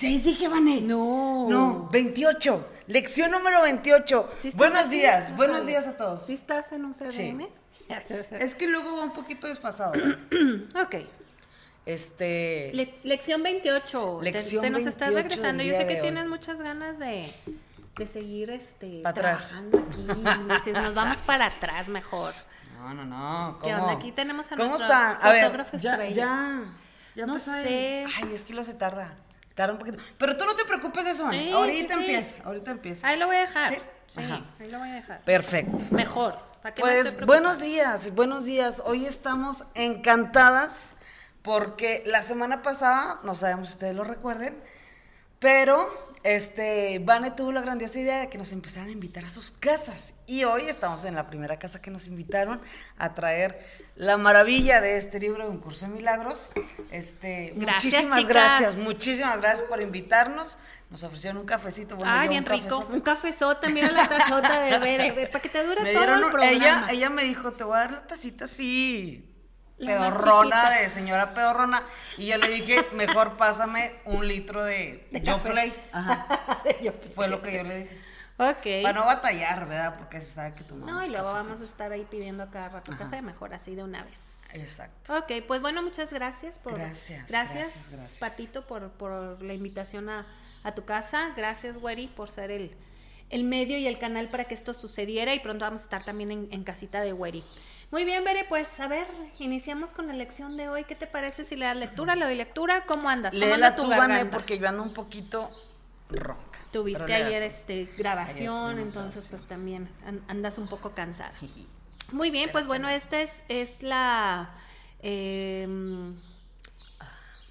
¿Seis dije, Vané? No. No, 28. Lección número 28. ¿Sí estás buenos aquí? días, No buenos sabes. días a todos. ¿Sí estás en un CDM? Sí. Es que luego va un poquito desfasado. ok. Este. Le- lección 28. Te- Lección te, nos estás 28 regresando. Yo sé que tienes muchas ganas de, de seguir este, Pa' atrás. trabajando aquí. Dices, nos vamos para atrás mejor. No, no, no. ¿Qué ¿cómo? onda? Aquí tenemos a ¿Cómo nuestro están? A ver, ya, ya. Ya No sé. Ay, es que lo se tarda. Tarda un poquito. Pero tú no te preocupes de eso. Sí, Ahorita sí, sí. empieza. Ahorita empieza. Ahí lo voy a dejar. Sí. Sí, Ajá. ahí lo voy a dejar. Perfecto. Mejor. ¿Para que Pues buenos días, buenos días. Hoy estamos encantadas porque la semana pasada, no sabemos si ustedes lo recuerden, pero este Vane tuvo la grandiosa idea de que nos empezaran a invitar a sus casas. Y hoy estamos en la primera casa que nos invitaron a traer la maravilla de este libro, Un curso de milagros. Este, Gracias, muchísimas chicas. gracias, muchísimas gracias por invitarnos. Nos ofrecieron un cafecito. bueno, Ay, bien un rico. cafezote. Un cafezota, mira la tazota de ver, para que te dure Me todo dieron el programa. ella, ella me dijo, te voy a dar la tacita así, pedorrona, de señora pedorrona. Y yo le dije, mejor pásame un litro de, De Yo café. Play. Ajá, Yo- fue lo que yo le dije. Ok. Para no batallar, ¿verdad? Porque se sabe que tú No, y luego vamos a estar ahí pidiendo a cada rato Ajá. café, mejor así de una vez. Exacto. Ok, pues bueno, muchas gracias por. Gracias, Gracias, gracias, gracias. Patito, por, por la invitación a, a tu casa. Gracias, Weri, por ser el, el medio y el canal para que esto sucediera. Y pronto vamos a estar también en, en casita de Weri. Muy bien, Bere, pues a ver, iniciamos con la lección de hoy. ¿Qué te parece si le das lectura? ¿Le doy lectura? ¿Cómo andas? ¿Cómo anda Léela tu tú, Vané, porque yo ando un poquito ronca. Tuviste ayer este, grabación, entonces grabación. pues también an- andas un poco cansada. Muy bien, pues bueno, esta es, es la... eh,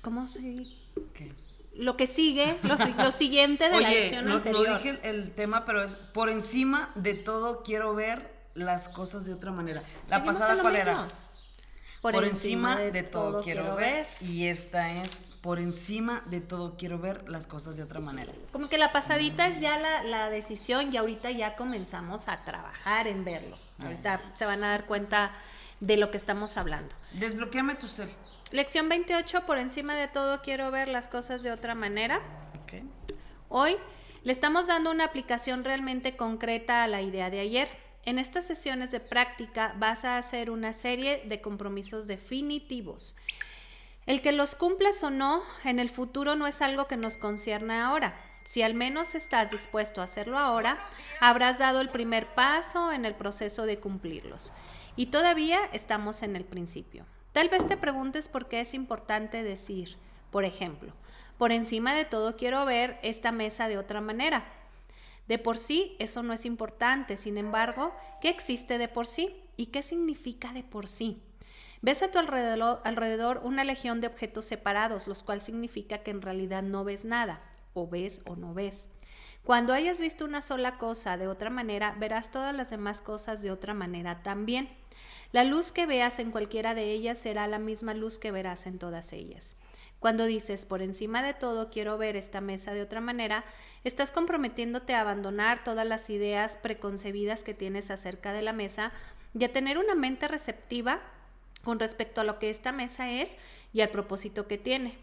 ¿Cómo se...? ¿Qué? Lo que sigue, lo, si- lo siguiente de la Oye, lección no, no anterior. dije el, el tema, pero es por encima de todo quiero ver las cosas de otra manera. La pasada, ¿cuál mismo. era? Por, encima, de, todo, quiero, ver. Y esta es por encima de todo quiero ver las cosas de otra manera. Como que la pasadita es ya la, la decisión y ahorita ya comenzamos a trabajar en verlo. Ahorita se van a dar cuenta de lo que estamos hablando. Desbloqueame tu cel. Lección 28, por encima de todo quiero ver las cosas de otra manera. Ok. Hoy le estamos dando una aplicación realmente concreta a la idea de ayer. En estas sesiones de práctica vas a hacer una serie de compromisos definitivos. El que los cumplas o no en el futuro no es algo que nos concierne ahora. Si al menos estás dispuesto a hacerlo ahora, habrás dado el primer paso en el proceso de cumplirlos. Y todavía estamos en el principio. Tal vez te preguntes por qué es importante decir, por ejemplo, por encima de todo quiero ver esta mesa de otra manera. De por sí eso no es importante, sin embargo, ¿qué existe de por sí? ¿Y qué significa de por sí? Ves a tu alrededor, una legión de objetos separados, los cuales significa que en realidad no ves nada, o ves o no ves. Cuando hayas visto una sola cosa de otra manera, verás todas las demás cosas de otra manera también. La luz que veas en cualquiera de ellas será la misma luz que verás en todas ellas. Cuando dices, por encima de todo quiero ver esta mesa de otra manera, estás comprometiéndote a abandonar todas las ideas preconcebidas que tienes acerca de la mesa y a tener una mente receptiva con respecto a lo que esta mesa es y al propósito que tiene.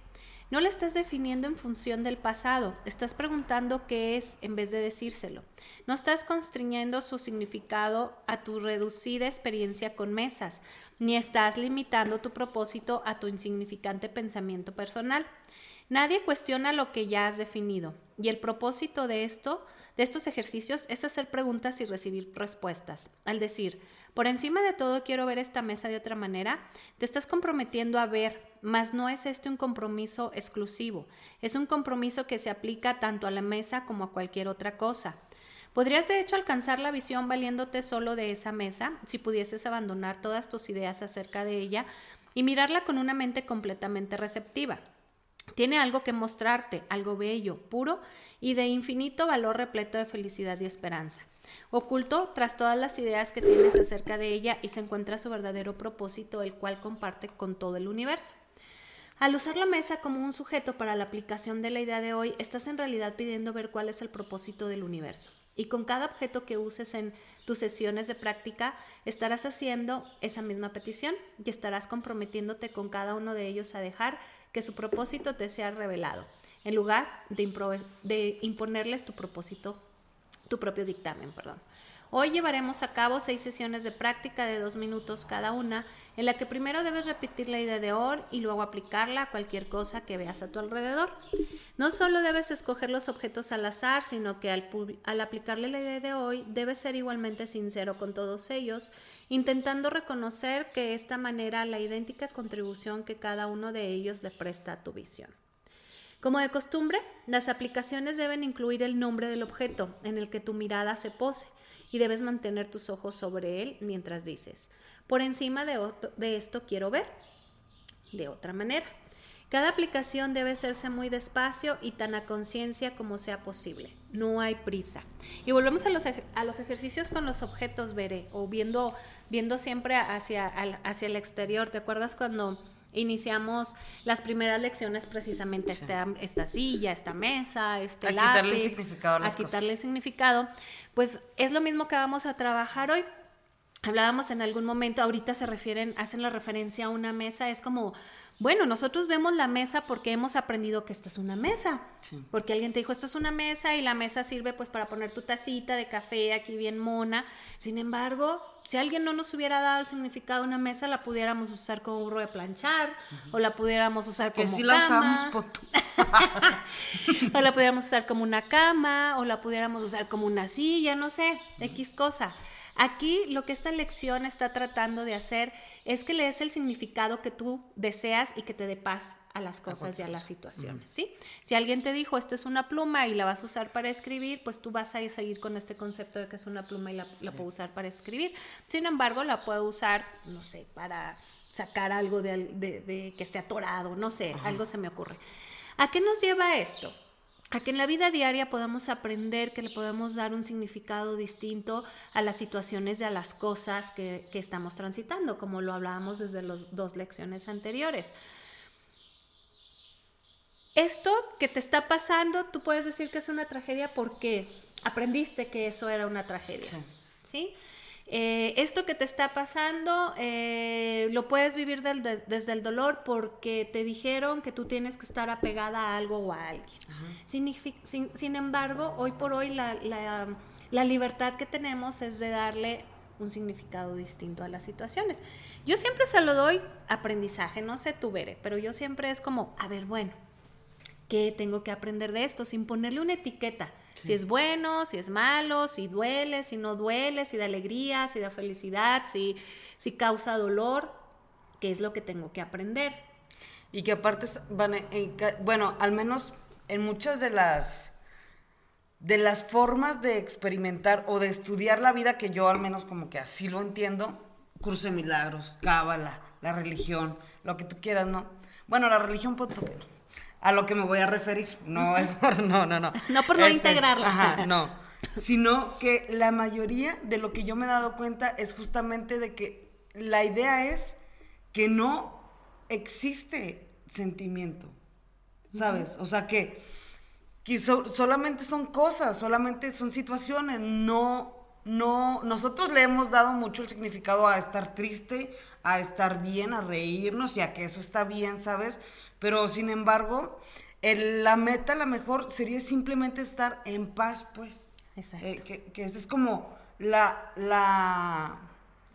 No la estás definiendo en función del pasado, estás preguntando qué es en vez de decírselo. No estás constriñendo su significado a tu reducida experiencia con mesas, ni estás limitando tu propósito a tu insignificante pensamiento personal. Nadie cuestiona lo que ya has definido, y el propósito de esto, de estos ejercicios, es hacer preguntas y recibir respuestas. Al decir, por encima de todo quiero ver esta mesa de otra manera, te estás comprometiendo a ver, mas no es este un compromiso exclusivo, es un compromiso que se aplica tanto a la mesa como a cualquier otra cosa. Podrías de hecho alcanzar la visión valiéndote solo de esa mesa si pudieses abandonar todas tus ideas acerca de ella y mirarla con una mente completamente receptiva. Tiene algo que mostrarte, algo bello, puro y de infinito valor repleto de felicidad y esperanza. Oculto tras todas las ideas que tienes acerca de ella y se encuentra su verdadero propósito, el cual comparte con todo el universo. Al usar la mesa como un sujeto para la aplicación de la idea de hoy, estás en realidad pidiendo ver cuál es el propósito del universo. Y con cada objeto que uses en tus sesiones de práctica, estarás haciendo esa misma petición y estarás comprometiéndote con cada uno de ellos a dejar que su propósito te sea revelado, en lugar de, de imponerles tu propósito, tu propio dictamen, perdón. Hoy llevaremos a cabo seis sesiones de práctica de dos minutos cada una, en la que primero debes repetir la idea de hoy y luego aplicarla a cualquier cosa que veas a tu alrededor. No solo debes escoger los objetos al azar, sino que al, al aplicarle la idea de hoy debes ser igualmente sincero con todos ellos, intentando reconocer que esta manera la idéntica contribución que cada uno de ellos le presta a tu visión. Como de costumbre, las aplicaciones deben incluir el nombre del objeto en el que tu mirada se pose y debes mantener tus ojos sobre él mientras dices, por encima de, de esto quiero ver. De otra manera, cada aplicación debe hacerse muy despacio y tan a conciencia como sea posible. No hay prisa. Y volvemos a los, ejercicios con los objetos, Veré, o viendo, viendo siempre hacia, hacia el exterior. ¿Te acuerdas cuando iniciamos las primeras lecciones precisamente esta, esta silla, esta mesa, este a quitarle el significado a, a quitarle el significado, pues es lo mismo que vamos a trabajar hoy. Hablábamos en algún momento, ahorita se refieren, hacen la referencia a una mesa, es como bueno, nosotros vemos la mesa porque hemos aprendido que esta es una mesa. Porque alguien te dijo, esto es una mesa y la mesa sirve pues para poner tu tacita de café aquí bien mona. Sin embargo, si alguien no nos hubiera dado el significado de una mesa, la pudiéramos usar como burro de planchar o la pudiéramos usar como que cama. la usamos, o la pudiéramos usar como una cama o la pudiéramos usar como una silla, no sé, X cosa. Aquí lo que esta lección está tratando de hacer es que le des el significado que tú deseas y que te dé paz a las cosas y a las situaciones, ¿sí? Si alguien te dijo, esto es una pluma y la vas a usar para escribir, pues tú vas a seguir con este concepto de que es una pluma y la, puedo usar para escribir. Sin embargo, la puedo usar, no sé, para sacar algo de, que esté atorado, no sé, algo se me ocurre. ¿A qué nos lleva esto? a que en la vida diaria podamos aprender que le podemos dar un significado distinto a las situaciones y a las cosas que, estamos transitando, como lo hablábamos desde las dos lecciones anteriores. Esto que te está pasando, tú puedes decir que es una tragedia porque aprendiste que eso era una tragedia. ¿sí? Eh, esto que te está pasando eh, lo puedes vivir desde el dolor porque te dijeron que tú tienes que estar apegada a algo o a alguien. Sin, embargo, hoy por hoy la, la, libertad que tenemos es de darle un significado distinto a las situaciones. Yo siempre se lo doy aprendizaje, no sé tú, Bere, pero yo siempre es como, a ver, bueno, ¿qué tengo que aprender de esto? Sin ponerle una etiqueta. Si es bueno, si es malo, si duele, si no duele, si da alegría, si da felicidad, si, si causa dolor, ¿qué es lo que tengo que aprender? Y que aparte, bueno, al menos en muchas de las de las formas de experimentar o de estudiar la vida que yo al menos como que así lo entiendo, curso de milagros, cábala, la religión, lo que tú quieras, ¿no? Bueno, la religión punto que no a lo que me voy a referir. No es por, no, no, no. No por no este, integrarla. Ajá, no. Sino que la mayoría de lo que yo me he dado cuenta es justamente de que la idea es que no existe sentimiento. ¿Sabes? O sea que, solamente son cosas, solamente son situaciones, no no, nosotros le hemos dado mucho el significado a estar triste, a estar bien, a reírnos y a que eso está bien, ¿sabes? Pero sin embargo, la meta a lo mejor sería simplemente estar en paz, pues. Exacto. Eh, que, que esa es como la, la,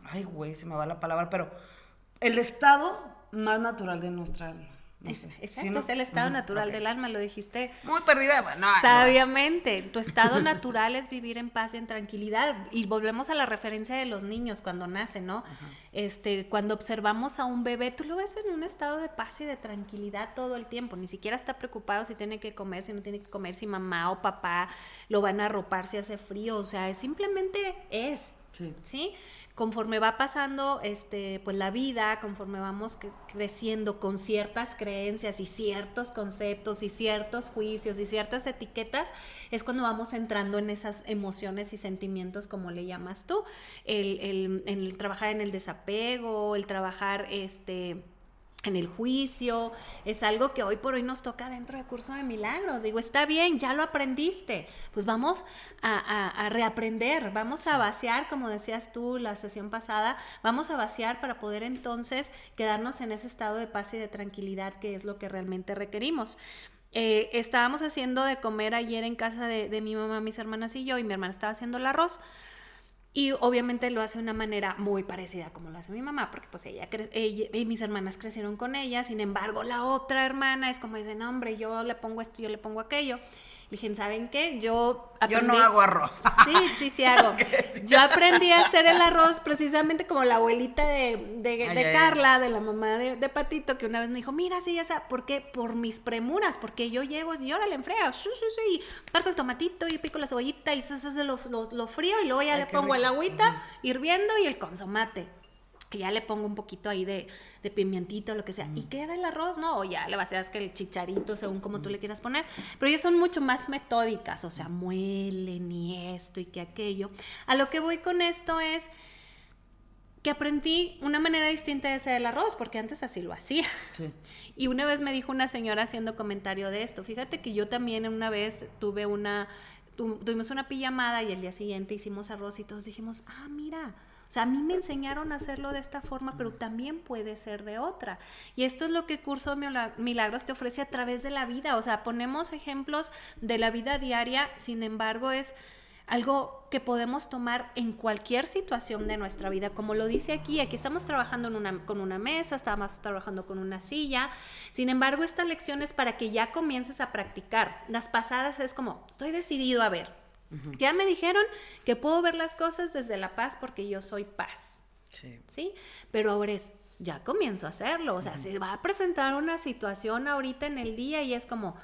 ay, güey, se me va la palabra, pero el estado más natural de nuestra alma. Exacto, es el estado natural del alma, lo dijiste. Muy perdida, bueno, Sabiamente, tu estado natural es vivir en paz y en tranquilidad. Y volvemos a la referencia de los niños cuando nacen, ¿no? Este, cuando observamos a un bebé, tú lo ves en un estado de paz y de tranquilidad todo el tiempo. Ni siquiera está preocupado si tiene que comer, si no tiene que comer, si mamá o papá lo van a arropar, si hace frío. O sea, simplemente es. Sí. Conforme va pasando este, pues la vida, conforme vamos creciendo con ciertas creencias y ciertos conceptos y ciertos juicios y ciertas etiquetas, es cuando vamos entrando en esas emociones y sentimientos, como le llamas tú, el, el trabajar en el desapego, el trabajar este en el juicio, es algo que hoy por hoy nos toca dentro del curso de milagros. Digo, está bien, ya lo aprendiste, pues vamos a, reaprender, vamos a vaciar, como decías tú la sesión pasada, vamos a vaciar para poder entonces quedarnos en ese estado de paz y de tranquilidad que es lo que realmente requerimos. Eh, estábamos haciendo de comer ayer en casa de, de mi mamá, mis hermanas y yo, y mi hermana estaba haciendo el arroz. Y obviamente lo hace de una manera muy parecida como lo hace mi mamá, porque pues ella, ella, y mis hermanas crecieron con ella, sin embargo la otra hermana es como dice, no hombre, yo le pongo esto, yo le pongo aquello. Dije, ¿saben qué? Yo Yo no hago arroz. Sí, sí, sí hago. Yo aprendí a hacer el arroz precisamente como la abuelita de, de, Carla, de la mamá de, Patito, que una vez me dijo, mira, sí, esa, ¿por qué? Por mis premuras, porque yo llego y ahora le enfrega, sí, sí, sí, parto el tomatito y pico la cebollita y eso, lo, lo, frío y luego ya le pongo el agüita hirviendo y el consomate que ya le pongo un poquito ahí de, de pimientito, lo que sea, y queda el arroz, ¿no? O ya le vacias que el chicharito, según como tú le quieras poner, pero ellas son mucho más metódicas, o sea, muelen y esto y que aquello. A lo que voy con esto es que aprendí una manera distinta de hacer el arroz, porque antes así lo hacía. Y una vez me dijo una señora haciendo comentario de esto, fíjate que yo también una vez tuve una, tuvimos una pijamada y el día siguiente hicimos arroz y todos dijimos, ah, mira, o sea, a mí me enseñaron a hacerlo de esta forma, pero también puede ser de otra. Y esto es lo que Curso Milagros te ofrece a través de la vida. O sea, ponemos ejemplos de la vida diaria, sin embargo, es algo que podemos tomar en cualquier situación de nuestra vida. Como lo dice aquí, aquí estamos trabajando en una, con una mesa, estamos trabajando con una silla. Sin embargo, esta lección es para que ya comiences a practicar. Las pasadas es como, estoy decidido a ver, ya me dijeron que puedo ver las cosas desde la paz porque yo soy paz. Sí. ¿Sí? Pero ahora es, ya comienzo a hacerlo. O sea, se va a presentar una situación ahorita en el día y es como,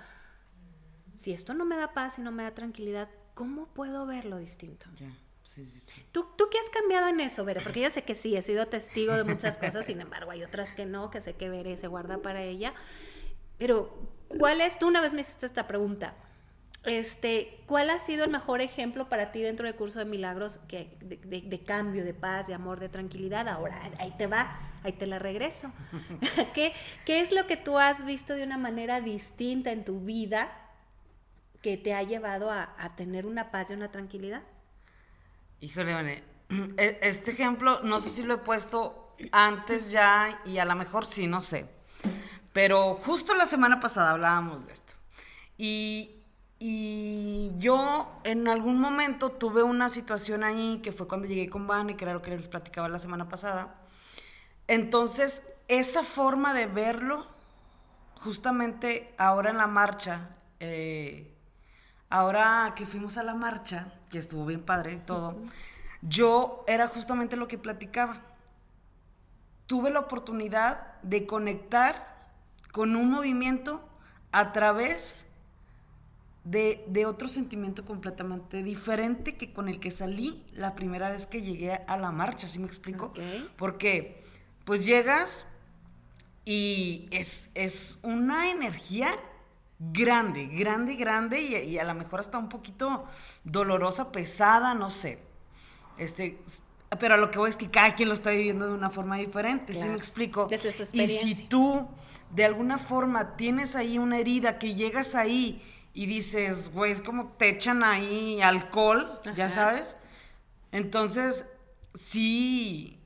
si esto no me da paz y no me da tranquilidad, ¿cómo puedo verlo distinto? Ya. Sí, sí, sí. ¿Tú, ¿Tú qué has cambiado en eso, Vera? Porque yo sé que sí, he sido testigo de muchas cosas, sin embargo, hay otras que no, que sé que Vera se guarda para ella. Pero, ¿cuál es? Tú una vez me hiciste esta pregunta este, ¿cuál ha sido el mejor ejemplo para ti dentro del curso de milagros que, de, cambio, de paz, de amor, de tranquilidad? Ahora, ahí te va, ahí te la regreso. ¿Qué, ¿Qué, es lo que tú has visto de una manera distinta en tu vida que te ha llevado a, tener una paz y una tranquilidad? Híjole, e, este ejemplo, no sé si lo he puesto antes ya y a lo mejor sí, no sé. Pero justo la semana pasada hablábamos de esto. Y y yo en algún momento tuve una situación ahí que fue cuando llegué con Vane, que era lo que les platicaba la semana pasada. Entonces, esa forma de verlo, justamente ahora en la marcha, eh, ahora que fuimos a la marcha, que estuvo bien padre y todo, yo era justamente lo que platicaba. Tuve la oportunidad de conectar con un movimiento a través de, otro sentimiento completamente diferente que con el que salí la primera vez que llegué a la marcha, ¿sí me explico? Porque pues llegas y es, es una energía grande, grande, grande y, a lo mejor hasta un poquito dolorosa, pesada, no sé. Este, pero a lo que voy es que cada quien lo está viviendo de una forma diferente, ¿sí me explico? Desde su experiencia. Y si tú de alguna forma tienes ahí una herida que llegas ahí y dices, güey, es como te echan ahí alcohol, ya sabes. Entonces, sí,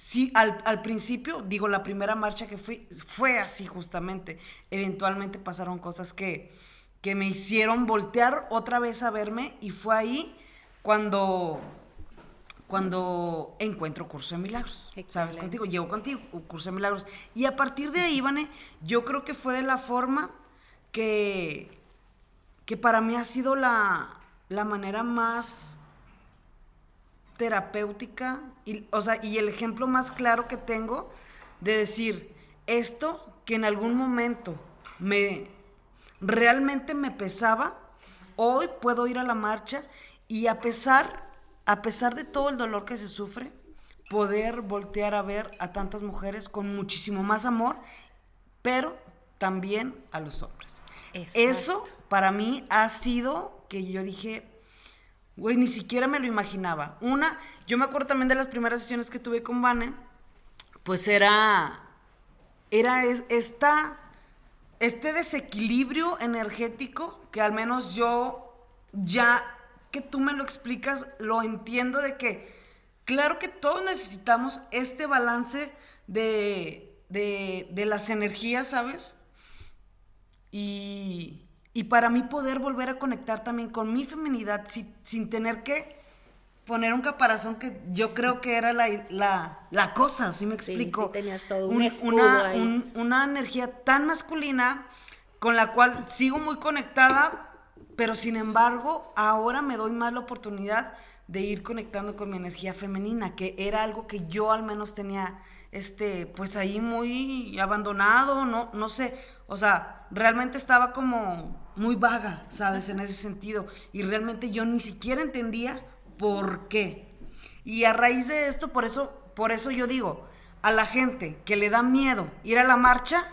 sí, al, principio, digo, la primera marcha que fui fue así justamente. Eventualmente pasaron cosas que, que me hicieron voltear otra vez a verme y fue ahí cuando cuando encuentro Curso de Milagros. ¿Sabes? Contigo, llego contigo, Curso de Milagros. Y a partir de ahí, Vane, yo creo que fue de la forma que, que para mí ha sido la, manera más terapéutica y, o sea, y el ejemplo más claro que tengo de decir esto que en algún momento me realmente me pesaba, hoy puedo ir a la marcha y a pesar a pesar de todo el dolor que se sufre, poder voltear a ver a tantas mujeres con muchísimo más amor, pero también a los hombres. Eso para mí ha sido que yo dije, güey, ni siquiera me lo imaginaba. Una, yo me acuerdo también de las primeras sesiones que tuve con Vane, pues era, era esta, este desequilibrio energético que al menos yo ya que tú me lo explicas, lo entiendo de que, claro que todos necesitamos este balance de, de, las energías, ¿sabes? Y, y, para mí poder volver a conectar también con mi feminidad sin, tener que poner un caparazón que yo creo que era la, la, cosa, ¿sí me explico? Sí, tenías todo un, una, una energía tan masculina con la cual sigo muy conectada, pero sin embargo, ahora me doy más la oportunidad de ir conectando con mi energía femenina, que era algo que yo al menos tenía, este, pues ahí muy abandonado, no, no sé, o sea, realmente estaba como muy vaga, ¿sabes? En ese sentido, y realmente yo ni siquiera entendía por qué. Y a raíz de esto, por eso, por eso yo digo, a la gente que le da miedo ir a la marcha,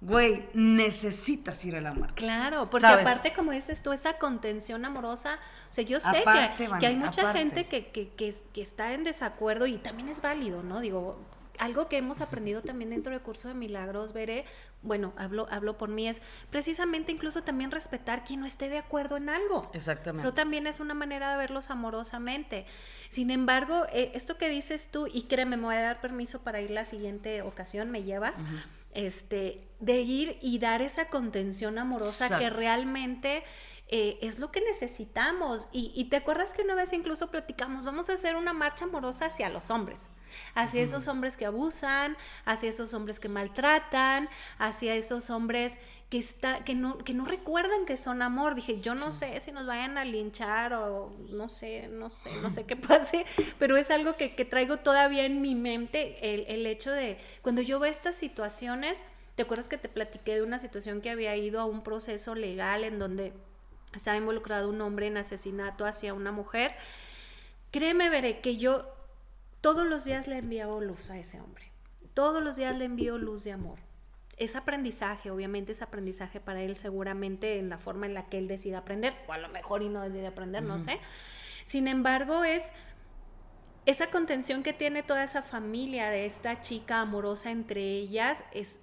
güey, necesitas ir a la marcha. Claro, porque aparte, como dices tú, esa contención amorosa, o sea, yo sé que, hay mucha gente que, que, que, está en desacuerdo y también es válido, ¿no? Digo, algo que hemos aprendido también dentro del curso de milagros, veré, bueno, hablo, hablo por mí, es precisamente incluso también respetar quien no esté de acuerdo en algo. Exactamente. Eso también es una manera de verlos amorosamente. Sin embargo, eh, esto que dices tú, y créeme, me voy a dar permiso para ir la siguiente ocasión, me llevas este, de ir y dar esa contención amorosa que realmente eh, es lo que necesitamos. Y, te acuerdas que una vez incluso platicamos, vamos a hacer una marcha amorosa hacia los hombres, hacia esos hombres que abusan, hacia esos hombres que maltratan, hacia esos hombres que, está, que, no, que no recuerdan que son amor. Dije, yo no sé si nos vayan a linchar o no sé, no sé, no sé qué pase, pero es algo que, traigo todavía en mi mente, el, el hecho de cuando yo veo estas situaciones, ¿te acuerdas que te platiqué de una situación que había ido a un proceso legal en donde estaba involucrado un hombre en asesinato hacia una mujer, créeme, veré que yo todos los días le envío luz a ese hombre. Todos los días le envío luz de amor. Es aprendizaje, obviamente es aprendizaje para él seguramente en la forma en la que él decide aprender, o a lo mejor y no decide aprender, no sé. Sin embargo, es esa contención que tiene toda esa familia de esta chica amorosa entre ellas, es,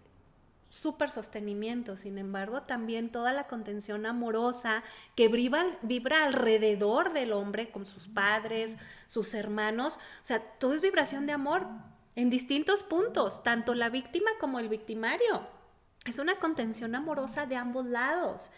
súper sostenimiento, sin embargo, también toda la contención amorosa que vibra, vibra, alrededor del hombre con sus padres, sus hermanos, o sea, todo es vibración de amor en distintos puntos, tanto la víctima como el victimario. Es una contención amorosa de ambos lados.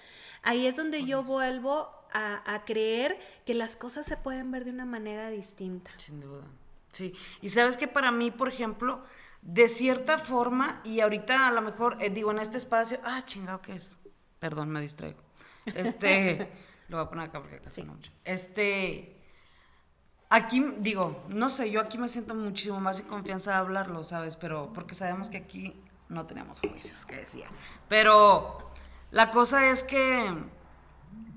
Ahí es donde yo vuelvo a, a creer que las cosas se pueden ver de una manera distinta. Sin duda. Sí, y sabes que para mí, por ejemplo, de cierta forma, y ahorita a lo mejor eh, digo en este espacio, ah, chingado, ¿qué es? Perdón, me distraigo. Este, lo voy a poner acá porque casi no mucho. Este, aquí, digo, no sé, yo aquí me siento muchísimo más en confianza de hablarlo, ¿sabes? Pero, porque sabemos que aquí no tenemos juicios, que decía. Pero la cosa es que,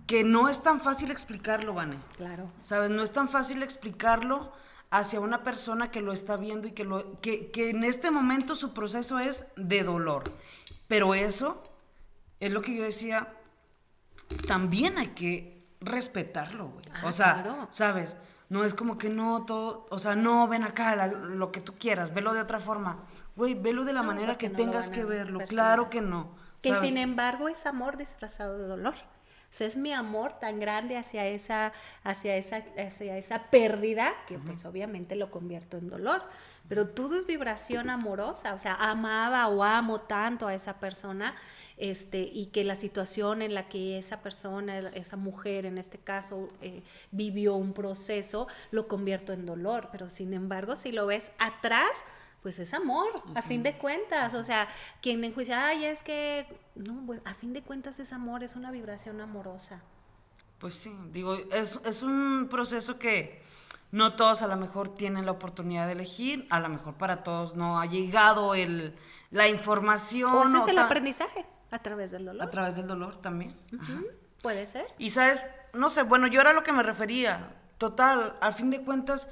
que no es tan fácil explicarlo, Vane. Claro. ¿Sabes? No es tan fácil explicarlo hacia una persona que lo está viendo y que, lo, que, en este momento su proceso es de dolor. Pero eso es lo que yo decía, también hay que respetarlo, güey. o ah, sea, ¿sabes? No es como que no, todo, o sea, no, ven acá, lo que tú quieras, velo de otra forma. Güey, velo de la manera que tengas que verlo, claro que no. Que sin embargo es amor disfrazado de dolor es mi amor tan grande hacia esa, hacia esa, hacia esa pérdida que pues obviamente lo convierto en dolor. Pero todo es vibración amorosa, o sea, amaba o amo tanto a esa persona, este, y que la situación en la que esa persona, esa mujer en este caso, eh, vivió un proceso, lo convierto en dolor. Pero sin embargo, si lo ves atrás, pues es amor, a fin de cuentas. O sea, quien enjuicia, ay, es que, no, pues a fin de cuentas es amor, es una vibración amorosa. Pues sí, digo, es, es un proceso que no todos a lo mejor tienen la oportunidad de elegir, a lo mejor para todos no ha llegado el, la información. O ese es el aprendizaje, a través del dolor. A través del dolor también. Puede ser. Y sabes, no sé, bueno, yo era lo que me refería total, al fin de cuentas,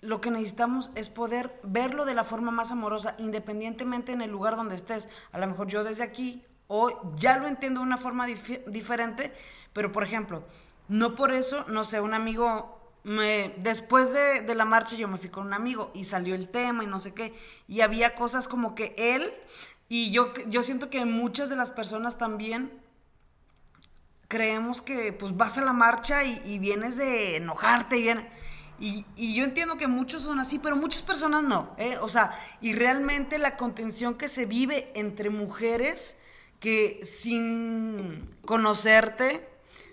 lo que necesitamos es poder verlo de la forma más amorosa, independientemente en el lugar donde estés. A lo mejor yo desde aquí, o ya lo entiendo de una forma diferente, pero por ejemplo, no por eso, no sé, un amigo me, después de, de, la marcha yo me fui con un amigo y salió el tema y no sé qué. Y había cosas como que él, y yo, yo siento que muchas de las personas también creemos que pues vas a la marcha y, vienes de enojarte y Y, y, yo entiendo que muchos son así, pero muchas personas no. ¿eh? O sea, y realmente la contención que se vive entre mujeres que sin conocerte,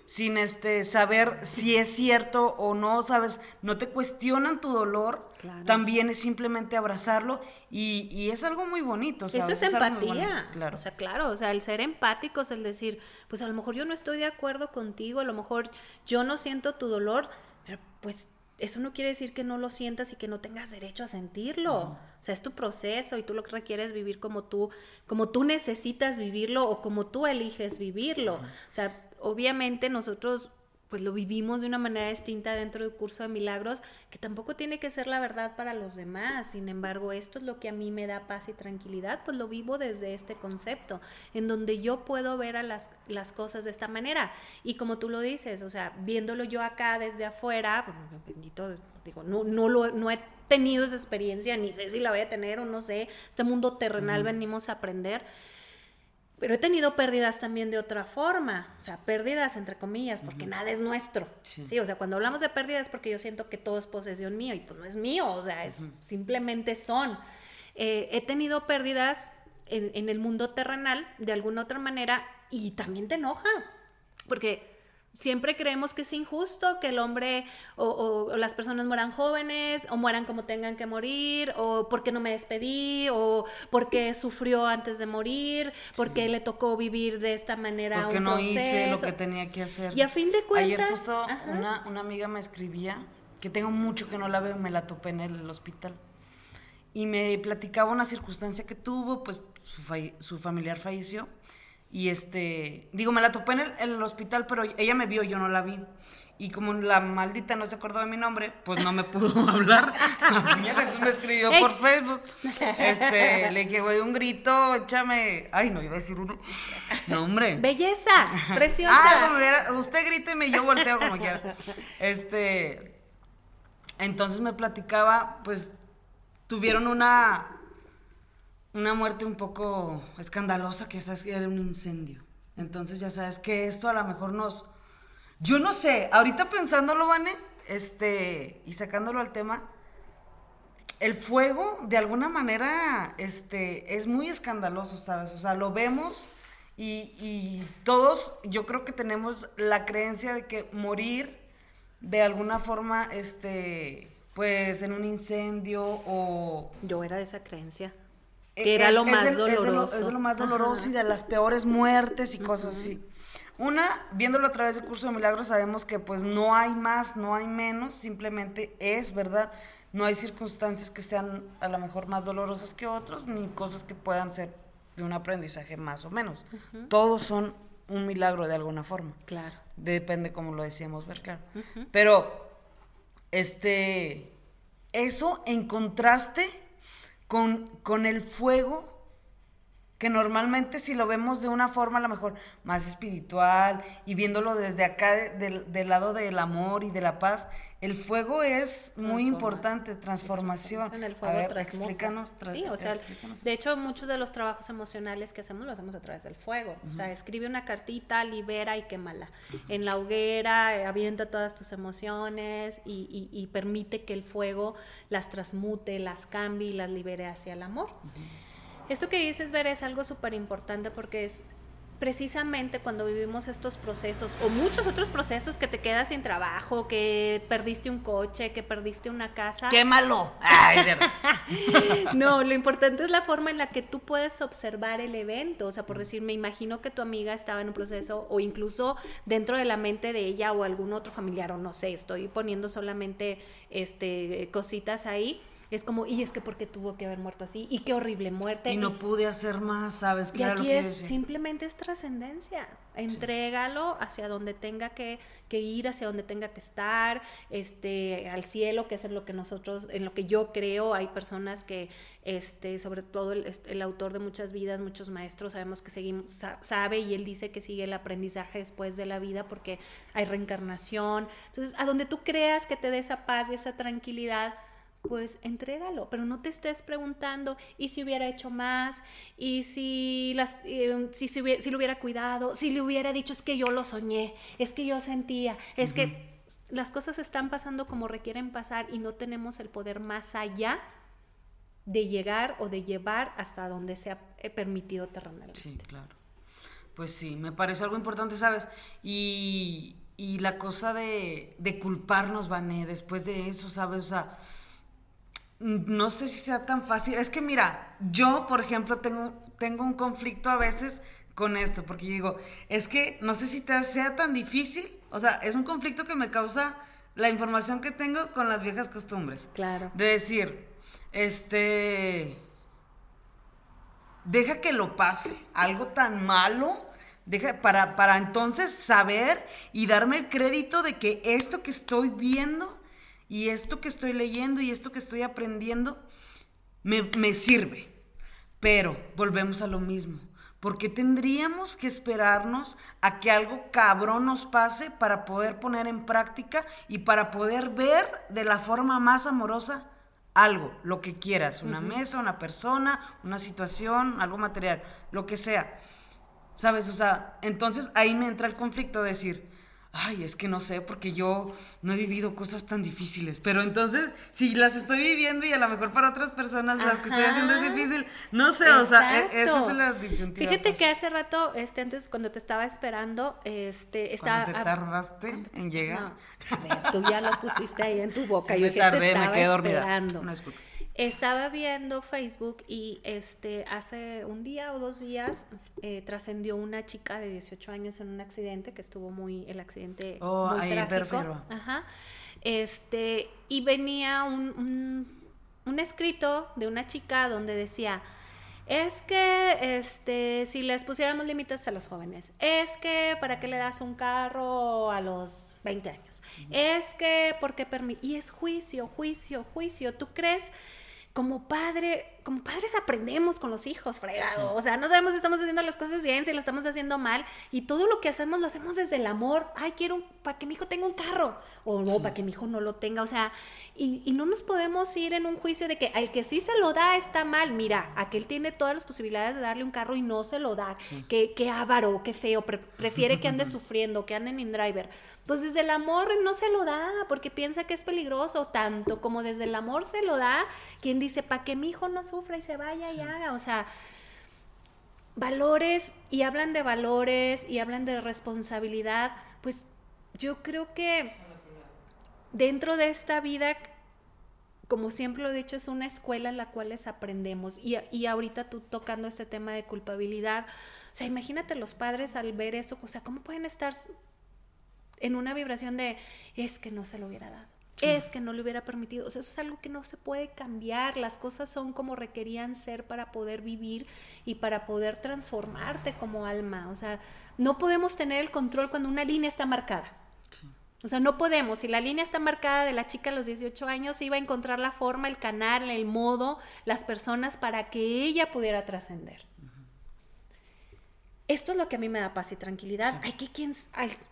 sin este saber si es cierto o no, sabes, no te cuestionan tu dolor, también es simplemente abrazarlo y, es algo muy bonito. Eso es, empatía. claro. O sea, claro, o sea, el ser empáticos, el decir, pues a lo mejor yo no estoy de acuerdo contigo, a lo mejor yo no siento tu dolor, pero pues eso no quiere decir que no lo sientas y que no tengas derecho a sentirlo. O sea, es tu proceso y tú lo que requieres vivir como tú, como tú necesitas vivirlo o como tú eliges vivirlo. O sea, obviamente nosotros pues lo vivimos de una manera distinta dentro del curso de milagros, que tampoco tiene que ser la verdad para los demás. Sin embargo, esto es lo que a mí me da paz y tranquilidad, pues lo vivo desde este concepto, en donde yo puedo ver a las, las cosas de esta manera. Y como tú lo dices, o sea, viéndolo yo acá desde afuera, bueno, bendito, digo, no, no, lo, no he tenido esa experiencia, ni sé si la voy a tener o no sé, este mundo terrenal venimos a aprender pero he tenido pérdidas también de otra forma, o sea, pérdidas entre comillas, porque nada es nuestro. Sí. o sea, cuando hablamos de pérdidas es porque yo siento que todo es posesión mío y pues no es mío, o sea, es simplemente son. Eh, he tenido pérdidas en, en el mundo terrenal de alguna otra manera y también te enoja, porque Siempre creemos que es injusto que el hombre o, las personas mueran jóvenes o mueran como tengan que morir o porque no me despedí o porque sufrió antes de morir, porque le tocó vivir de esta manera porque no hice lo que tenía que hacer. Y a fin de cuentas... Ayer justo una, una, amiga me escribía, que tengo mucho que no la veo, me la topé en el hospital. Y me platicaba una circunstancia que tuvo, pues su, su familiar falleció y este, digo, me la topé en el, hospital, pero ella me vio, yo no la vi. Y como la maldita no se acordó de mi nombre, pues no me pudo hablar. entonces me escribió por Facebook. Este, le dije, güey, un grito, échame. Ay, no iba a decir uno. No, hombre. Belleza, preciosa. Ah, usted gríteme y yo volteo como quiera. Este. Entonces me platicaba, pues tuvieron una una muerte un poco escandalosa, que sabes que era un incendio. Entonces ya sabes que esto a lo mejor nos... Yo no sé, ahorita pensándolo, Vane, este, y sacándolo al tema, el fuego de alguna manera este, es muy escandaloso, ¿sabes? O sea, lo vemos y, y todos yo creo que tenemos la creencia de que morir de alguna forma, este, pues en un incendio o... Yo era esa creencia. Que era lo más doloroso. Es, lo, más doloroso y de las peores muertes y cosas así. Una, viéndolo a través del curso de milagros, sabemos que pues no hay más, no hay menos, simplemente es, ¿verdad? No hay circunstancias que sean a lo mejor más dolorosas que otros, ni cosas que puedan ser de un aprendizaje más o menos. Todos son un milagro de alguna forma. Claro. Depende cómo lo decíamos ver, claro. Pero, este, eso en contraste con, con el fuego que normalmente si lo vemos de una forma a lo mejor más espiritual y viéndolo desde acá del lado del amor y de la paz, el fuego es muy importante, transformación. El fuego a ver, explícanos. sí, o sea, de hecho muchos de los trabajos emocionales que hacemos lo hacemos a través del fuego. O sea, escribe una cartita, libera y quémala. En la hoguera, eh, avienta todas tus emociones y, y, permite que el fuego las transmute, las cambie y las libere hacia el amor. Esto que dices, Ver, es algo súper importante porque es precisamente cuando vivimos estos procesos o muchos otros procesos que te quedas sin trabajo, que perdiste un coche, que perdiste una casa. ¡Quémalo! no, lo importante es la forma en la que tú puedes observar el evento. O sea, por decir, me imagino que tu amiga estaba en un proceso o incluso dentro de la mente de ella o algún otro familiar o no sé, estoy poniendo solamente este, cositas ahí es como, y es que porque tuvo que haber muerto así, y qué horrible muerte. Y no pude hacer más, ¿sabes? Y aquí es, simplemente es trascendencia. Entrégalo hacia donde tenga que, que, ir, hacia donde tenga que estar, este, al cielo, que es en lo que nosotros, en lo que yo creo. Hay personas que, este, sobre todo el, el autor de muchas vidas, muchos maestros, sabemos que seguimos, sabe y él dice que sigue el aprendizaje después de la vida porque hay reencarnación. Entonces, a donde tú creas que te dé esa paz y esa tranquilidad, pues entrégalo, pero no te estés preguntando y si hubiera hecho más, y si, las, eh, si, si, hubiera, si, lo hubiera cuidado, si le hubiera dicho es que yo lo soñé, es que yo sentía, es que las cosas están pasando como requieren pasar y no tenemos el poder más allá de llegar o de llevar hasta donde sea eh, permitido terrenalmente. Sí, claro. Pues sí, me parece algo importante, ¿sabes? Y, y la cosa de, de culparnos, Vané, después de eso, ¿sabes? O sea, no sé si sea tan fácil. Es que mira, yo, por ejemplo, tengo, tengo un conflicto a veces con esto, porque digo, es que no sé si te sea tan difícil, o sea, es un conflicto que me causa la información que tengo con las viejas costumbres. Claro. De decir, este, deja que lo pase, algo tan malo, deja, para, para entonces saber y darme el crédito de que esto que estoy viendo y esto que estoy leyendo y esto que estoy aprendiendo me, sirve. Pero volvemos a lo mismo. porque tendríamos que esperarnos a que algo cabrón nos pase para poder poner en práctica y para poder ver de la forma más amorosa algo, lo que quieras, una mesa, una persona, una situación, algo material, lo que sea. ¿Sabes? O sea, entonces ahí me entra el conflicto de decir, ay, es que no sé, porque yo no he vivido cosas tan difíciles. Pero entonces, si las estoy viviendo y a lo mejor para otras personas las que estoy haciendo es difícil, no sé, o sea, e, esa es la disyuntiva. Fíjate pues. que hace rato, este, antes, cuando te estaba esperando, este, estaba... ¿Cuándo te tardaste en llegar? No, a ver, tú ya lo pusiste ahí en tu boca. yo me tardé, te estaba me quedé dormida. Esperando. No, estaba viendo Facebook y este hace un día o dos días eh, trascendió una chica de 18 años en un accidente que estuvo muy el accidente oh, muy trágico. Ajá. Este y venía un, un, escrito de una chica donde decía es que este, si les pusiéramos límites a los jóvenes, es que para qué le das un carro a los 20 años, es que porque permite, y es juicio, juicio, juicio. ¿Tú crees como padre, como padres aprendemos con los hijos, fregado. O sea, no sabemos si estamos haciendo las cosas bien, si lo estamos haciendo mal. Y todo lo que hacemos lo hacemos desde el amor. Ay, quiero para que mi hijo tenga un carro. O no, para que mi hijo no lo tenga. O sea, y, no nos podemos ir en un juicio de que al que sí se lo da está mal. Mira, aquel tiene todas las posibilidades de darle un carro y no se lo da. Qué, qué avaro, qué feo. prefiere que ande sufriendo, que ande en driver pues desde el amor no se lo da porque piensa que es peligroso, tanto como desde el amor se lo da quien dice, para que mi hijo no sufra y se vaya y haga, o sea, valores y hablan de valores y hablan de responsabilidad, pues yo creo que dentro de esta vida, como siempre lo he dicho, es una escuela en la cual les aprendemos y, y ahorita tú tocando este tema de culpabilidad, o sea, imagínate los padres al ver esto, o sea, ¿cómo pueden estar en una vibración de es que no se lo hubiera dado. Es que no le hubiera permitido. O sea, eso es algo que no se puede cambiar. Las cosas son como requerían ser para poder vivir y para poder transformarte como alma. O sea, no podemos tener el control cuando una línea está marcada. O sea, no podemos. Si la línea está marcada de la chica a los 18 años, iba a encontrar la forma, el canal, el modo, las personas para que ella pudiera trascender. Esto es lo que a mí me da paz y tranquilidad. Hay, que quien,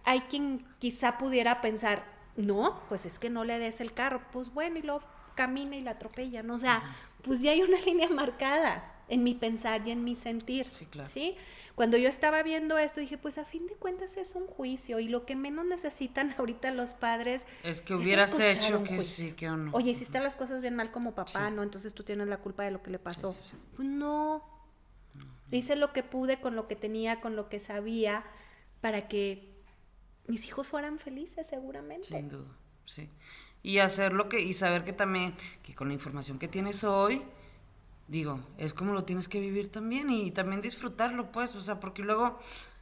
hay, quien quizá pudiera pensar, no, pues es que no le des el carro. Pues bueno, y lo camina y la atropella. ¿no? O sea, pues ya hay una línea marcada en mi pensar y en mi sentir. Sí, claro. ¿sí? Cuando yo estaba viendo esto, dije, pues a fin de cuentas es un juicio y lo que menos necesitan ahorita los padres es que hubieras hecho que sí, que o no. Oye, hiciste las cosas bien mal como papá, ¿no? Entonces tú tienes la culpa de lo que le pasó. Pues no, Hice lo que pude con lo que tenía, con lo que sabía, para que mis hijos fueran felices, seguramente. Sin duda, sí. Y hacer lo que, y saber que también, que con la información que tienes hoy, digo, es como lo tienes que vivir también y también disfrutarlo, pues, o sea, porque luego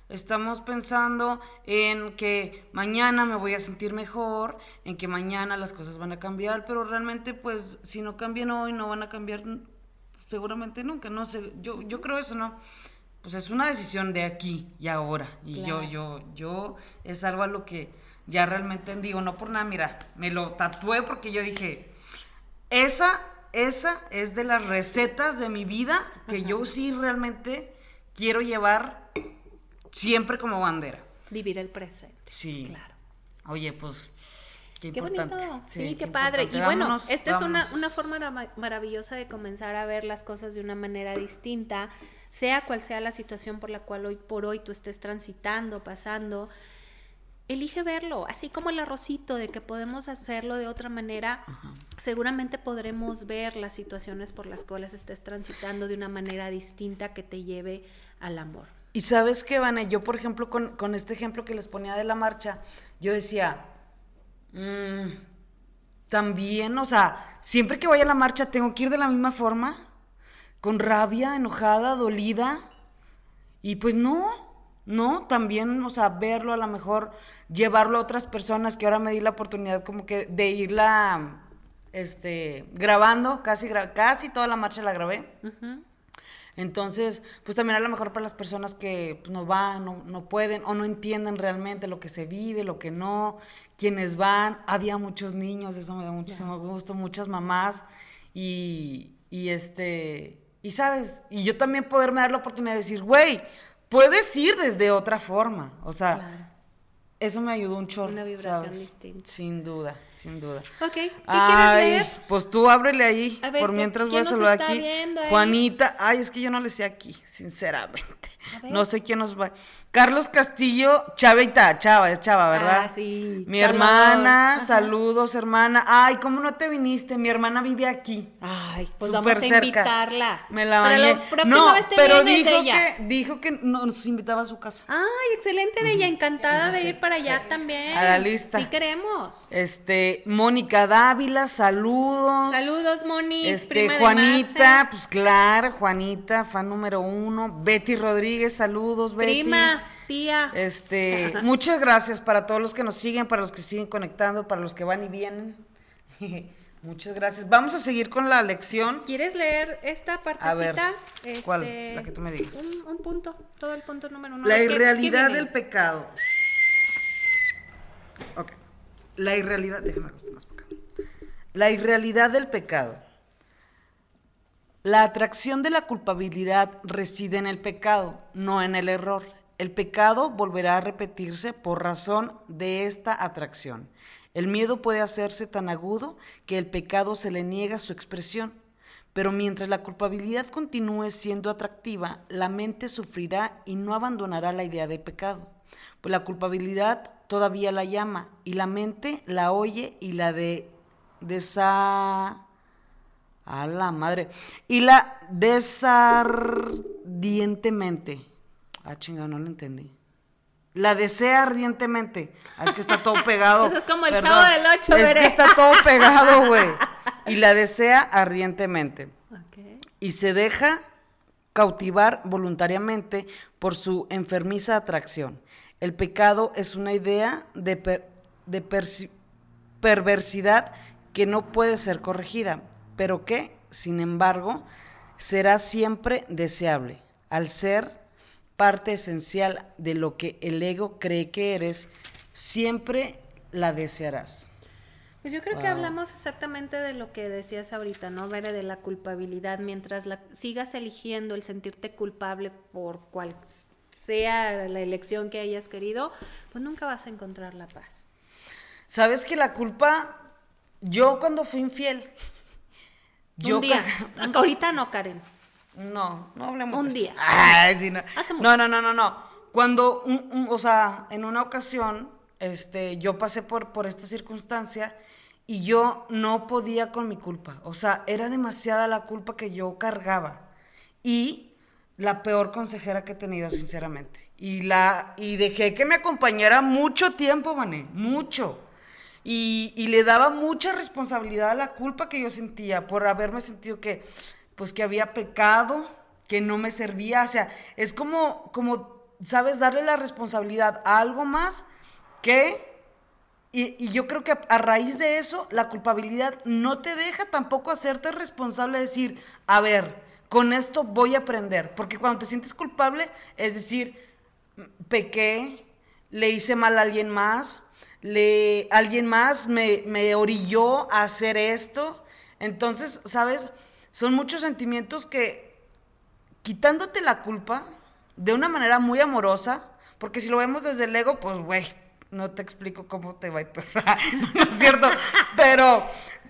estamos pensando en que mañana me voy a sentir mejor, en que mañana las cosas van a cambiar, pero realmente pues si no cambian hoy no van a cambiar seguramente nunca, no sé, yo, yo creo eso, ¿no? Pues es una decisión de aquí y ahora, y yo, yo, yo, es algo a lo que ya realmente digo, no por nada, mira, me lo tatué porque yo dije, esa, esa es de las recetas de mi vida que yo sí realmente quiero llevar siempre como bandera. Vivir el presente. Sí. Claro. Oye, pues Qué, bonito. Sí, qué, padre. Y bueno, esta es una, una forma maravillosa de comenzar a ver las cosas de una manera distinta, sea cual sea la situación por la cual hoy por hoy tú estés transitando, pasando. Elige verlo, así como el arrocito de que podemos hacerlo de otra manera, seguramente podremos ver las situaciones por las cuales estés transitando de una manera distinta que te lleve al amor. Y sabes qué, Vane, yo por ejemplo con, con este ejemplo que les ponía de la marcha, yo decía, Mm, también, o sea, siempre que vaya a la marcha tengo que ir de la misma forma, con rabia, enojada, dolida. Y pues no, no, también, o sea, verlo a lo mejor, llevarlo a otras personas que ahora me di la oportunidad como que de irla, este, grabando, casi, casi toda la marcha la grabé. Entonces, pues también a lo mejor para las personas que pues, no van, no, pueden o no entienden realmente lo que se vive, lo que no, quienes van, había muchos niños, eso me da muchísimo gusto, muchas mamás y, y este, y sabes, y yo también poderme dar la oportunidad de decir, güey, puedes ir desde otra forma, o sea, eso me ayudó un chorro. Una vibración distinta. Sin duda sin duda. Ok, ¿qué quieres leer? Pues tú ábrele ahí, por mientras voy a saludar aquí. Juanita, ay, es que yo no le sé aquí, sinceramente. No sé quién nos va. Carlos Castillo, Chavita, Chava, es Chava, ¿verdad? Ah, sí. Mi hermana, saludos, hermana. Ay, ¿cómo no te viniste? Mi hermana vive aquí. Ay, pues vamos a invitarla. Me la bañé. no, pero dijo que dijo que nos invitaba a su casa. Ay, excelente de ella, encantada de ir para allá también. A la lista. Sí queremos. Este, Mónica Dávila, saludos. Saludos, Moni. Este, Juanita, pues claro, Juanita, fan número uno. Betty Rodríguez, saludos, Betty. Prima. Tía. Este, muchas gracias para todos los que nos siguen, para los que siguen conectando, para los que van y vienen. muchas gracias. Vamos a seguir con la lección. ¿Quieres leer esta partecita? ¿Cuál? Este, la que tú me digas. Un, punto, todo el punto número uno. La irrealidad del pecado. Ok. La irrealidad, déjame más acá. La irrealidad del pecado. La atracción de la culpabilidad reside en el pecado, no en el error. El pecado volverá a repetirse por razón de esta atracción. El miedo puede hacerse tan agudo que el pecado se le niega su expresión. Pero mientras la culpabilidad continúe siendo atractiva, la mente sufrirá y no abandonará la idea de pecado. Pues la culpabilidad todavía la llama y la mente la oye y la de desa a la madre y la desardientemente Ah, chinga, no lo entendí. La desea ardientemente. Es que está todo pegado. Eso es como el chavo del 8, Es que está todo pegado, güey. Y la desea ardientemente. Y se deja cautivar voluntariamente por su enfermiza atracción. El pecado es una idea de, de perversidad que no puede ser corregida, pero que, sin embargo, será siempre deseable, al ser parte esencial de lo que el ego cree que eres, siempre la desearás. Pues yo creo que hablamos exactamente de lo que decías ahorita, ¿no? Ver de la culpabilidad. Mientras la, sigas eligiendo el sentirte culpable por cual sea la elección que hayas querido, pues nunca vas a encontrar la paz. Sabes que la culpa, yo cuando fui infiel, yo un día, ahorita no, Karen. No, no hablemos Un de día. Eso. no. no. no, no, no, no, Cuando, o sea, en una ocasión, este, yo pasé por, por esta circunstancia y yo no podía con mi culpa. O sea, era demasiada la culpa que yo cargaba. Y la peor consejera que he tenido, sinceramente. Y, la, y dejé que me acompañara mucho tiempo, Mané, mucho. Y, y, le daba mucha responsabilidad a la culpa que yo sentía por haberme sentido que pues que había pecado, que no me servía, o sea, es como, como sabes, darle la responsabilidad a algo más que... Y, y yo creo que a, raíz de eso, la culpabilidad no te deja tampoco hacerte responsable de decir, a ver, con esto voy a aprender. Porque cuando te sientes culpable, es decir, pequé, le hice mal a alguien más, le, alguien más me, me orilló a hacer esto. Entonces, ¿sabes? Son muchos sentimientos que quitándote la culpa de una manera muy amorosa, porque si lo vemos desde el ego, pues, güey, no te explico cómo te va a ir, no es cierto, pero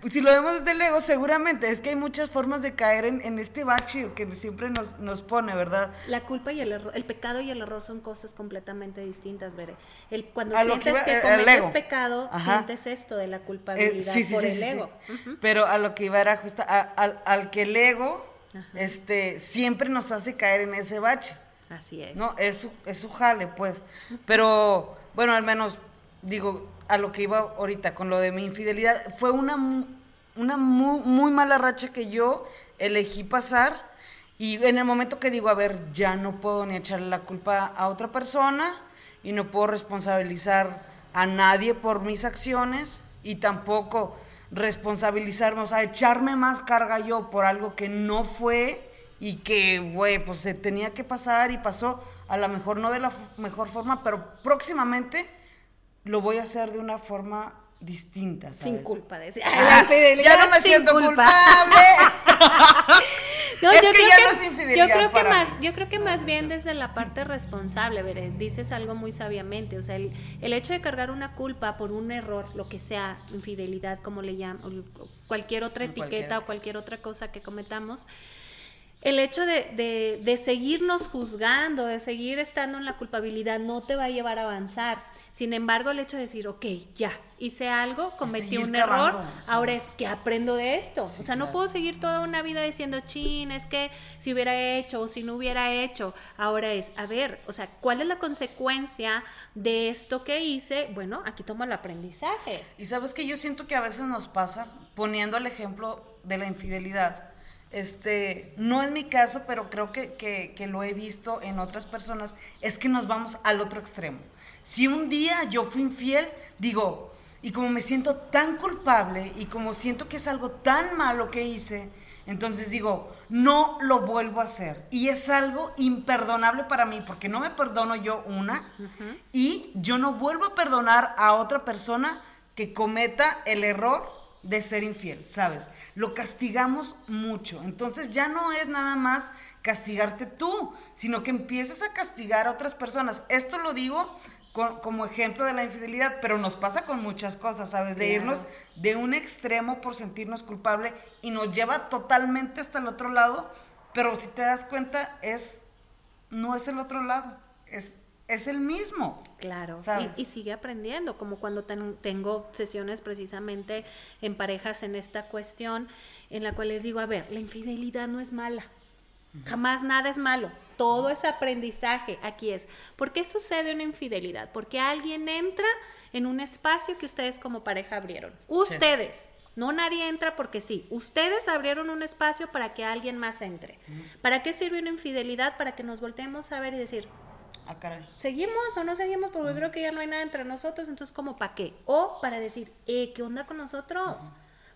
si lo vemos desde el ego, seguramente es que hay muchas formas de caer en, en este bache que siempre nos, nos, pone, ¿verdad? La culpa y el error, el pecado y el error son cosas completamente distintas, Veré. El, cuando a sientes que, iba, que cometes pecado, Ajá. sientes esto de la culpabilidad eh, sí, sí, por sí, el ego. Uh -huh. Pero a lo que iba era justo, a, al, al que el ego este, siempre nos hace caer en ese bache. Así es. No, es su, es su jale, pues. Pero, bueno, al menos, digo, a lo que iba ahorita con lo de mi infidelidad, fue una, una muy, muy mala racha que yo elegí pasar. Y en el momento que digo, a ver, ya no puedo ni echarle la culpa a otra persona y no puedo responsabilizar a nadie por mis acciones y tampoco responsabilizarme, o sea, echarme más carga yo por algo que no fue y que, güey, pues se tenía que pasar y pasó, a lo mejor no de la mejor forma, pero próximamente lo voy a hacer de una forma distinta, ¿sabes? Sin culpa, decía. Ah, ya no me siento culpa. culpable. no, es que ya que, no es infidelidad. Yo creo que más, mí. yo creo que más bien desde la parte responsable, Veré, dices algo muy sabiamente, o sea, el, el, hecho de cargar una culpa por un error, lo que sea, infidelidad, como le llaman, cualquier otra etiqueta cualquier. o cualquier otra cosa que cometamos, el hecho de, de, de, seguirnos juzgando, de seguir estando en la culpabilidad, no te va a llevar a avanzar. Sin embargo, el hecho de decir, ok, ya, hice algo, cometí un error, ¿sabes? ahora es que aprendo de esto. Sí, o sea, no puedo seguir toda una vida diciendo, chin, es que si hubiera hecho o si no hubiera hecho. Ahora es, a ver, o sea, ¿cuál es la consecuencia de esto que hice? Bueno, aquí tomo el aprendizaje. Y sabes que yo siento que a veces nos pasa, poniendo el ejemplo de la infidelidad, este, no es mi caso, pero creo que, que, que, lo he visto en otras personas, es que nos vamos al otro extremo. Si un día yo fui infiel, digo, y como me siento tan culpable y como siento que es algo tan malo que hice, entonces digo, no lo vuelvo a hacer. Y es algo imperdonable para mí, porque no me perdono yo una, uh -huh. y yo no vuelvo a perdonar a otra persona que cometa el error de ser infiel, ¿sabes? Lo castigamos mucho. Entonces ya no es nada más castigarte tú, sino que empiezas a castigar a otras personas. Esto lo digo con, como ejemplo de la infidelidad, pero nos pasa con muchas cosas, ¿sabes? De claro. irnos de un extremo por sentirnos culpable y nos lleva totalmente hasta el otro lado, pero si te das cuenta es no es el otro lado, es es el mismo. Claro, y, y, sigue aprendiendo, como cuando ten, tengo sesiones precisamente en parejas en esta cuestión, en la cual les digo, a ver, la infidelidad no es mala, uh -huh. jamás nada es malo, todo es aprendizaje, aquí es. ¿Por qué sucede una infidelidad? Porque alguien entra en un espacio que ustedes como pareja abrieron, ustedes. Sí. No nadie entra porque sí. Ustedes abrieron un espacio para que alguien más entre. Uh -huh. ¿Para qué sirve una infidelidad? Para que nos volteemos a ver y decir, Ah, caray. ¿Seguimos o no seguimos? Porque mm. creo que ya no hay nada entre nosotros, entonces ¿cómo para qué? O para decir, eh, ¿qué onda con nosotros?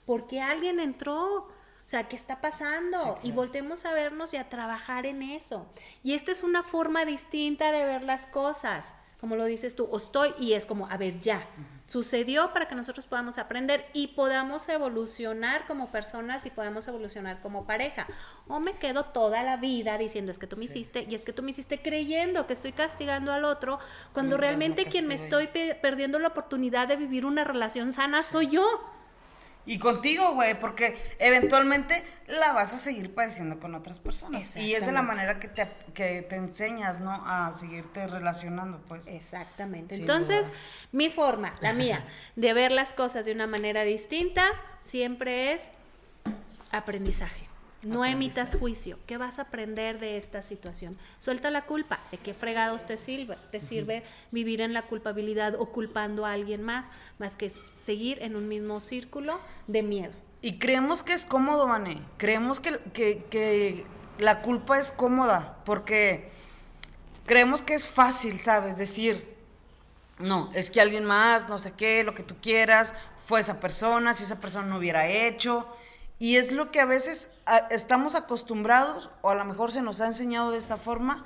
¿Por qué alguien entró? O sea, ¿qué está pasando? Sí, claro. Y voltemos a vernos y a trabajar en eso. Y esta es una forma distinta de ver las cosas, como lo dices tú, o estoy y es como, a ver, ya. Uh -huh sucedió para que nosotros podamos aprender y podamos evolucionar como personas y podamos evolucionar como pareja. O me quedo toda la vida diciendo es que tú me sí. hiciste y es que tú me hiciste creyendo que estoy castigando al otro cuando realmente me quien me estoy perdiendo la oportunidad de vivir una relación sana sí. soy yo. Y contigo, güey, porque eventualmente la vas a seguir padeciendo con otras personas. Y es de la manera que te, que te enseñas, ¿no? A seguirte relacionando, pues. Exactamente. Entonces, mi forma, la mía, de ver las cosas de una manera distinta, siempre es aprendizaje. No emitas juicio. ¿Qué vas a aprender de esta situación? Suelta la culpa. ¿De qué fregados te sirve? ¿Te sirve vivir en la culpabilidad o culpando a alguien más? Más que seguir en un mismo círculo de miedo. Y creemos que es cómodo, Mané. Creemos que, que, que la culpa es cómoda. Porque creemos que es fácil, ¿sabes? Decir, no, es que alguien más, no sé qué, lo que tú quieras, fue esa persona, si esa persona no hubiera hecho. Y es lo que a veces estamos acostumbrados, o a lo mejor se nos ha enseñado de esta forma,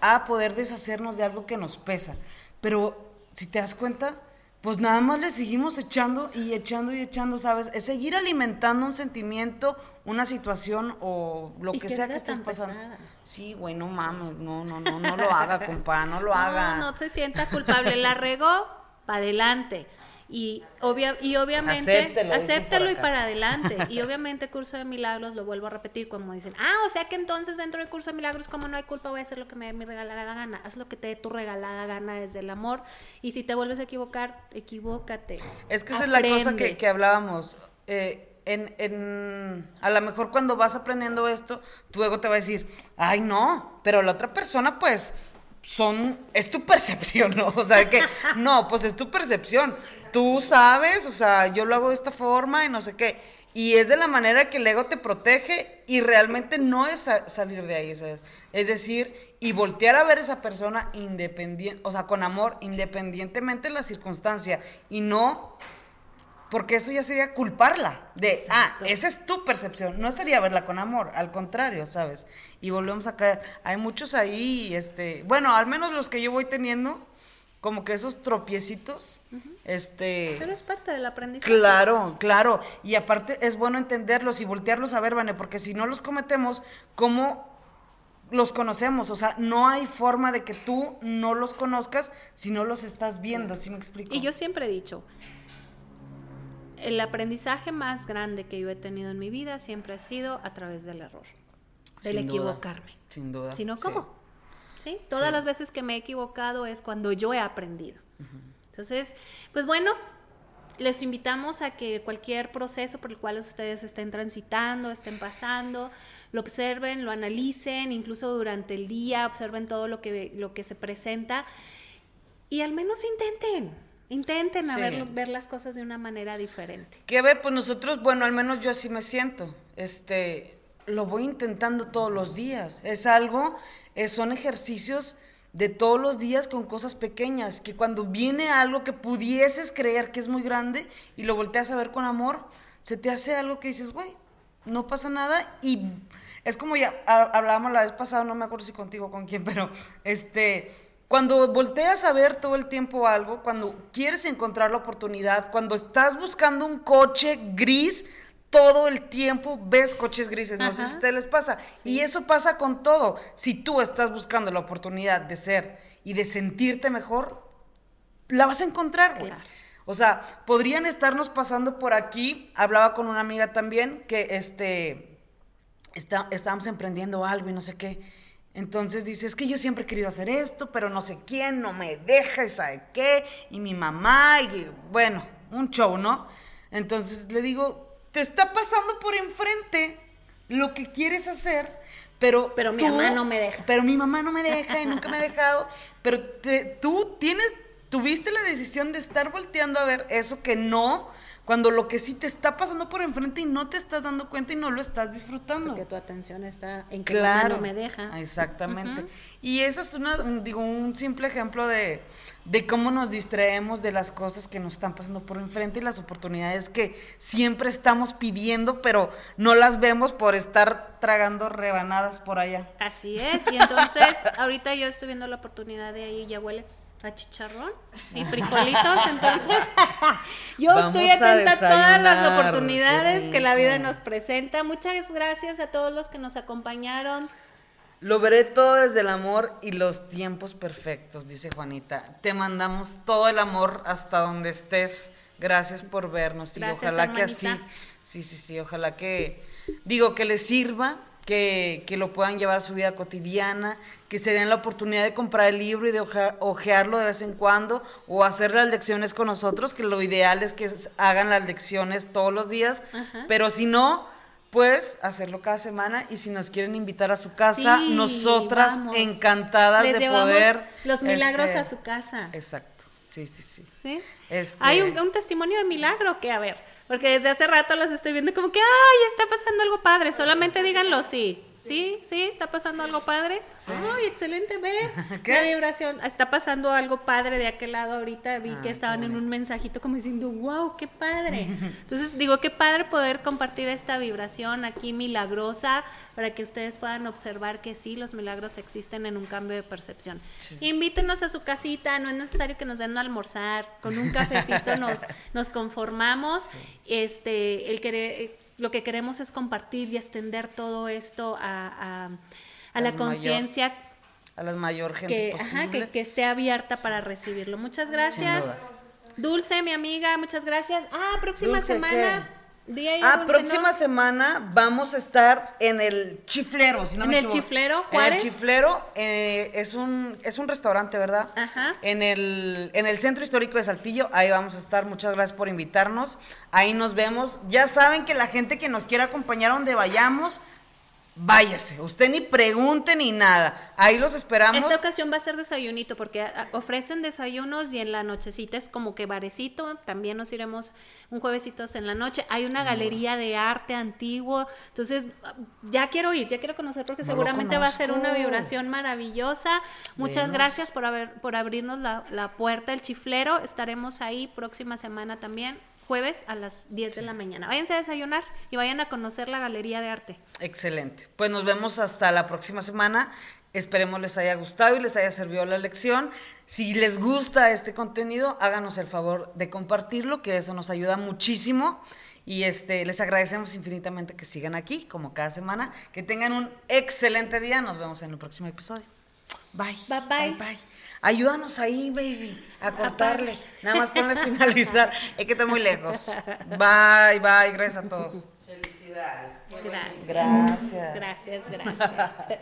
a poder deshacernos de algo que nos pesa. Pero si te das cuenta, pues nada más le seguimos echando y echando y echando, ¿sabes? Es seguir alimentando un sentimiento, una situación o lo que sea que estés pasando. Sí, güey, no mames, no, no, no, no lo haga, compa, no lo haga. No, no se sienta culpable, la regó, para adelante. Y, obvia, y obviamente, acéptelo, y para adelante. Y obviamente, curso de milagros, lo vuelvo a repetir, como dicen, ah, o sea que entonces dentro del curso de milagros, como no hay culpa, voy a hacer lo que me dé mi regalada gana. Haz lo que te dé tu regalada gana desde el amor. Y si te vuelves a equivocar, equivócate. Es que esa es la cosa que, que hablábamos. Eh, en, en, a lo mejor cuando vas aprendiendo esto, tu ego te va a decir, ay no, pero la otra persona pues son, es tu percepción, ¿no? O sea, que, no, pues es tu percepción. Tú sabes, o sea, yo lo hago de esta forma y no sé qué. Y es de la manera que el ego te protege y realmente no es salir de ahí, Es decir, y voltear a ver a esa persona independiente, o sea, con amor, independientemente de la circunstancia. Y no porque eso ya sería culparla de, ah, esa es tu percepción, no sería verla con amor, al contrario, ¿sabes? Y volvemos a caer, hay muchos ahí, este, bueno, al menos los que yo voy teniendo, como que esos tropiecitos, este... Pero es parte del aprendizaje. Claro, claro, y aparte es bueno entenderlos y voltearlos a ver, Vane, porque si no los cometemos, ¿cómo los conocemos? O sea, no hay forma de que tú no los conozcas si no los estás viendo, ¿sí me explico? Y yo siempre he dicho, el aprendizaje más grande que yo he tenido en mi vida siempre ha sido a través del error, del equivocarme. sin duda. Si no, ¿cómo? Sí. Todas las veces que me he equivocado es cuando yo he aprendido. Entonces, pues bueno, les invitamos a que cualquier proceso por el cual ustedes estén transitando, estén pasando, lo observen, lo analicen, incluso durante el día, observen todo lo que, lo que se presenta y al menos intenten Intenten a ver, ver, las cosas de una manera diferente. ¿Qué ve? Pues nosotros, bueno, al menos yo así me siento. Este, lo voy intentando todos los días. Es algo, eh, son ejercicios de todos los días con cosas pequeñas, que cuando viene algo que pudieses creer que es muy grande y lo volteas a ver con amor, se te hace algo que dices, güey, no pasa nada y es como ya hablábamos la vez pasada, no me acuerdo si contigo con quién, pero este cuando volteas a ver todo el tiempo algo, cuando quieres encontrar la oportunidad, cuando estás buscando un coche gris, todo el tiempo ves coches grises. No sé si a ustedes les pasa. Y eso pasa con todo. Si tú estás buscando la oportunidad de ser y de sentirte mejor, la vas a encontrar, güey. O sea, podrían estarnos pasando por aquí. Hablaba con una amiga también que este, está, estábamos emprendiendo algo y no sé qué. Entonces dice, es que yo siempre he querido hacer esto, pero no sé quién, no me deja y sabe qué, y mi mamá, y bueno, un show, ¿no? Entonces le digo, te está pasando por enfrente lo que quieres hacer, pero... Pero mi mamá no me deja. Pero mi mamá no me deja y nunca me ha dejado, pero tú tienes, tuviste la decisión de estar volteando a ver eso que no cuando lo que sí te está pasando por enfrente y no te estás dando cuenta y no lo estás disfrutando. Porque tu atención está en que claro, no me deja. Exactamente. Y eso es una, digo, un simple ejemplo de, de cómo nos distraemos de las cosas que nos están pasando por enfrente y las oportunidades que siempre estamos pidiendo, pero no las vemos por estar tragando rebanadas por allá. Así es. Y entonces, ahorita yo estoy viendo la oportunidad de ahí, ya huele a chicharrón y frijolitos, entonces yo estoy atenta a, todas las oportunidades que la vida nos presenta. Muchas gracias a todos los que nos acompañaron. Lo veré todo desde el amor y los tiempos perfectos, dice Juanita. Te mandamos todo el amor hasta donde estés. Gracias por vernos y ojalá que así, sí, sí, sí, ojalá que, digo, que les sirva que, lo puedan llevar a su vida cotidiana, que se den la oportunidad de comprar el libro y de ojearlo de vez en cuando o hacer las lecciones con nosotros, que lo ideal es que hagan las lecciones todos los días, pero si no, pues hacerlo cada semana y si nos quieren invitar a su casa, nosotras encantadas de poder... Los milagros este, a su casa. Exacto, sí, sí, sí. ¿Sí? Este Hay un, un testimonio de milagro que, a ver, porque desde hace rato las estoy viendo como que, ay, está pasando algo padre. Solamente díganlo sí. Sí, sí, está pasando algo padre. Ay, excelente, ve. La vibración. Está pasando algo padre de aquel lado ahorita. Vi que estaban en un mensajito como diciendo, wow, qué padre. Entonces digo, qué padre poder compartir esta vibración aquí milagrosa para que ustedes puedan observar que sí, los milagros existen en un cambio de percepción. Invítenos a su casita, no es necesario que nos den a almorzar, con un cafecito nos, nos conformamos. Este, el querer lo que queremos es compartir y extender todo esto a, la conciencia. A la mayor gente que, que, esté abierta para recibirlo. Muchas gracias. Dulce, mi amiga, muchas gracias. Ah, próxima semana. Ah, próxima semana vamos a estar en el Chiflero, si no ¿En el Chiflero, Juárez? En el Chiflero eh, es, un, es un restaurante, ¿verdad? Ajá. En el, en el Centro Histórico de Saltillo, ahí vamos a estar. Muchas gracias por invitarnos. Ahí nos vemos. Ya saben que la gente que nos quiera acompañar a donde vayamos, váyase, usted ni pregunte ni nada, ahí los esperamos. Esta ocasión va a ser desayunito porque ah, ofrecen desayunos y en la nochecita es como que barecito, también nos iremos un juevesitos en la noche, hay una galería de arte antiguo, entonces ya quiero ir, ya quiero conocer porque seguramente va a ser una vibración maravillosa. Muchas gracias por, haber, por abrirnos la, la puerta, el chiflero, estaremos ahí próxima semana también jueves a las 10 de la mañana. Váyanse a desayunar y vayan a conocer la galería de arte. Excelente. Pues nos vemos hasta la próxima semana. Esperemos les haya gustado y les haya servido la lección. Si les gusta este contenido, háganos el favor de compartirlo, que eso nos ayuda muchísimo. Y este, les agradecemos infinitamente que sigan aquí, como cada semana. Que tengan un excelente día. Nos vemos en el próximo episodio. Bye. Bye bye. bye, bye. Ayúdanos ahí, baby, a cortarle. Nada más ponle finalizar. Es que estoy muy lejos. Bye, bye. Gracias a todos. Felicidades. Gracias. Gracias. Gracias, gracias.